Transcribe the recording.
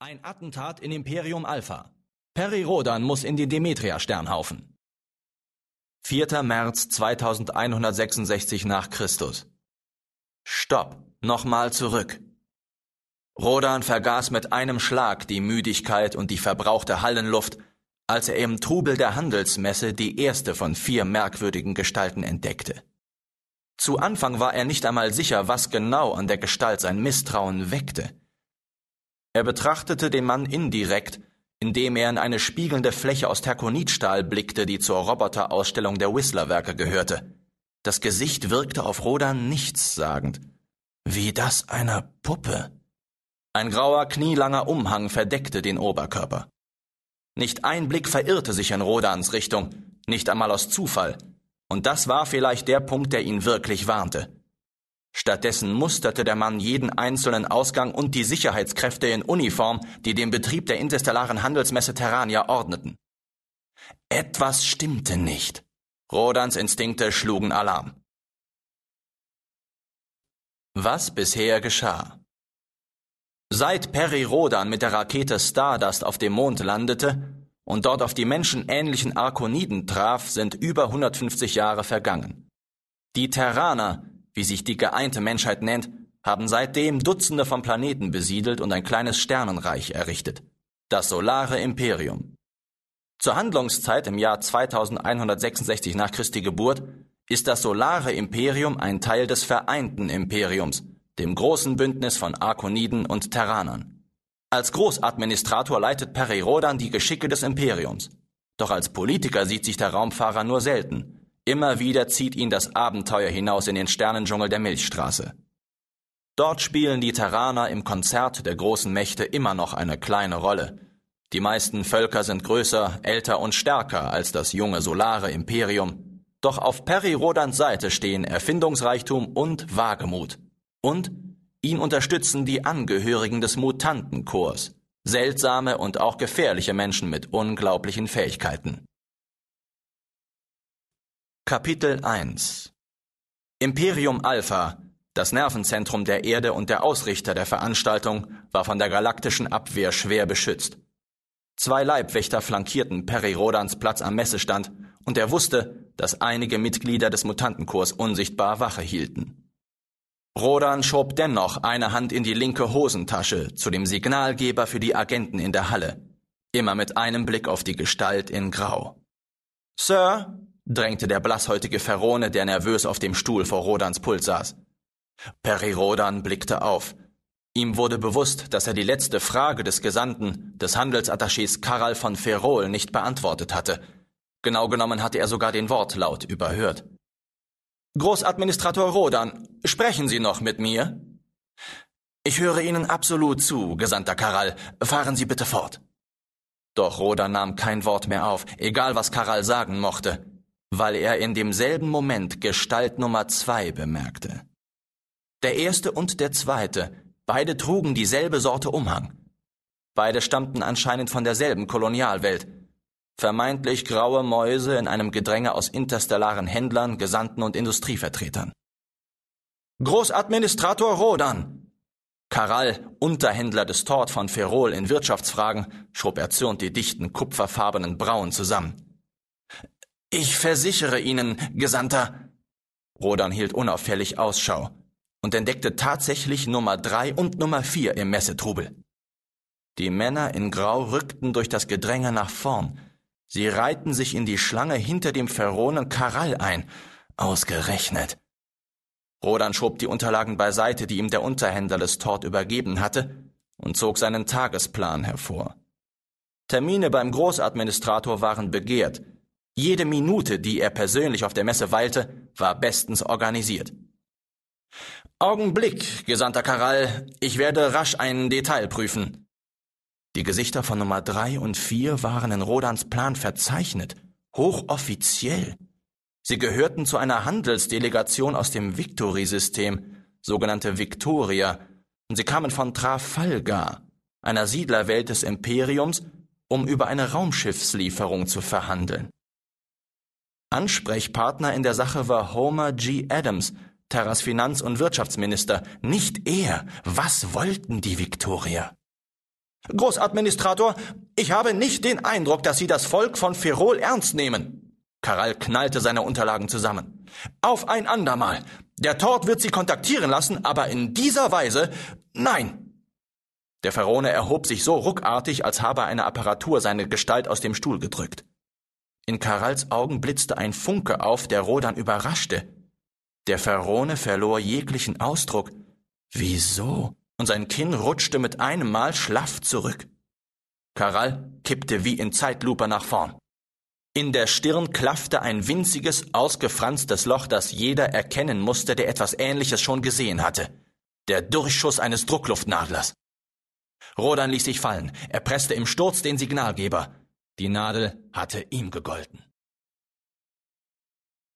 Ein Attentat in Imperium Alpha. Peri Rodan muss in den Demetria-Sternhaufen. 4. März 2166 nach Christus. Stopp, nochmal zurück. Rodan vergaß mit einem Schlag die Müdigkeit und die verbrauchte Hallenluft, als er im Trubel der Handelsmesse die erste von vier merkwürdigen Gestalten entdeckte. Zu Anfang war er nicht einmal sicher, was genau an der Gestalt sein Misstrauen weckte. Er betrachtete den Mann indirekt, indem er in eine spiegelnde Fläche aus Terkonitstahl blickte, die zur Roboterausstellung der Whistler-Werke gehörte. Das Gesicht wirkte auf Rodan nichtssagend. Wie das einer Puppe. Ein grauer, knielanger Umhang verdeckte den Oberkörper. Nicht ein Blick verirrte sich in Rodans Richtung, nicht einmal aus Zufall. Und das war vielleicht der Punkt, der ihn wirklich warnte. Stattdessen musterte der Mann jeden einzelnen Ausgang und die Sicherheitskräfte in Uniform, die den Betrieb der interstellaren Handelsmesse Terrania ordneten. Etwas stimmte nicht. Rodans Instinkte schlugen Alarm. Was bisher geschah? Seit Perry Rodan mit der Rakete Stardust auf dem Mond landete und dort auf die menschenähnlichen Arkoniden traf, sind über 150 Jahre vergangen. Die Terraner, wie sich die geeinte Menschheit nennt, haben seitdem Dutzende von Planeten besiedelt und ein kleines Sternenreich errichtet. Das Solare Imperium. Zur Handlungszeit im Jahr 2166 nach Christi Geburt ist das Solare Imperium ein Teil des Vereinten Imperiums, dem großen Bündnis von Arkoniden und Terranern. Als Großadministrator leitet Perirodan die Geschicke des Imperiums. Doch als Politiker sieht sich der Raumfahrer nur selten. Immer wieder zieht ihn das Abenteuer hinaus in den Sternendschungel der Milchstraße. Dort spielen die Terraner im Konzert der großen Mächte immer noch eine kleine Rolle. Die meisten Völker sind größer, älter und stärker als das junge solare Imperium. Doch auf Peri Rodans Seite stehen Erfindungsreichtum und Wagemut. Und ihn unterstützen die Angehörigen des Mutantenchors, seltsame und auch gefährliche Menschen mit unglaublichen Fähigkeiten. Kapitel 1 Imperium Alpha, das Nervenzentrum der Erde und der Ausrichter der Veranstaltung, war von der galaktischen Abwehr schwer beschützt. Zwei Leibwächter flankierten Peri Rodans Platz am Messestand, und er wusste, dass einige Mitglieder des Mutantenchors unsichtbar Wache hielten. Rodan schob dennoch eine Hand in die linke Hosentasche zu dem Signalgeber für die Agenten in der Halle, immer mit einem Blick auf die Gestalt in Grau. Sir, drängte der blasshäutige Ferone, der nervös auf dem Stuhl vor Rodans Pult saß. Peri Rodan blickte auf. Ihm wurde bewusst, dass er die letzte Frage des Gesandten, des Handelsattachés Karl von Ferrol nicht beantwortet hatte. Genau genommen hatte er sogar den Wortlaut überhört. Großadministrator Rodan, sprechen Sie noch mit mir? Ich höre Ihnen absolut zu, Gesandter Karal. Fahren Sie bitte fort. Doch Rodan nahm kein Wort mehr auf, egal was Karal sagen mochte weil er in demselben Moment Gestalt Nummer zwei bemerkte. Der erste und der zweite, beide trugen dieselbe Sorte Umhang. Beide stammten anscheinend von derselben Kolonialwelt. Vermeintlich graue Mäuse in einem Gedränge aus interstellaren Händlern, Gesandten und Industrievertretern. Großadministrator Rodan! Karal, Unterhändler des Tort von Ferrol in Wirtschaftsfragen, schob erzürnt die dichten kupferfarbenen Brauen zusammen. Ich versichere Ihnen, Gesandter. Rodan hielt unauffällig Ausschau und entdeckte tatsächlich Nummer drei und Nummer vier im Messetrubel. Die Männer in Grau rückten durch das Gedränge nach vorn. Sie reihten sich in die Schlange hinter dem Pharaonen Karal ein. Ausgerechnet. Rodan schob die Unterlagen beiseite, die ihm der Unterhändler des Tort übergeben hatte, und zog seinen Tagesplan hervor. Termine beim Großadministrator waren begehrt, jede Minute, die er persönlich auf der Messe weilte, war bestens organisiert. Augenblick, Gesandter Karal, ich werde rasch ein Detail prüfen. Die Gesichter von Nummer drei und vier waren in Rodans Plan verzeichnet, hochoffiziell. Sie gehörten zu einer Handelsdelegation aus dem Victory-System, sogenannte Victoria, und sie kamen von Trafalgar, einer Siedlerwelt des Imperiums, um über eine Raumschiffslieferung zu verhandeln. Ansprechpartner in der Sache war Homer G. Adams, Terras Finanz- und Wirtschaftsminister, nicht er. Was wollten die Viktorier? Großadministrator, ich habe nicht den Eindruck, dass Sie das Volk von Ferrol ernst nehmen. Karel knallte seine Unterlagen zusammen. Auf ein andermal. Der Tort wird Sie kontaktieren lassen, aber in dieser Weise nein. Der Ferone erhob sich so ruckartig, als habe eine Apparatur seine Gestalt aus dem Stuhl gedrückt. In Karals Augen blitzte ein Funke auf, der Rodan überraschte. Der Ferone verlor jeglichen Ausdruck. Wieso? Und sein Kinn rutschte mit einem Mal schlaff zurück. Karal kippte wie in Zeitlupe nach vorn. In der Stirn klaffte ein winziges, ausgefranstes Loch, das jeder erkennen musste, der etwas Ähnliches schon gesehen hatte. Der Durchschuss eines Druckluftnadlers. Rodan ließ sich fallen. Er presste im Sturz den Signalgeber. Die Nadel hatte ihm gegolten.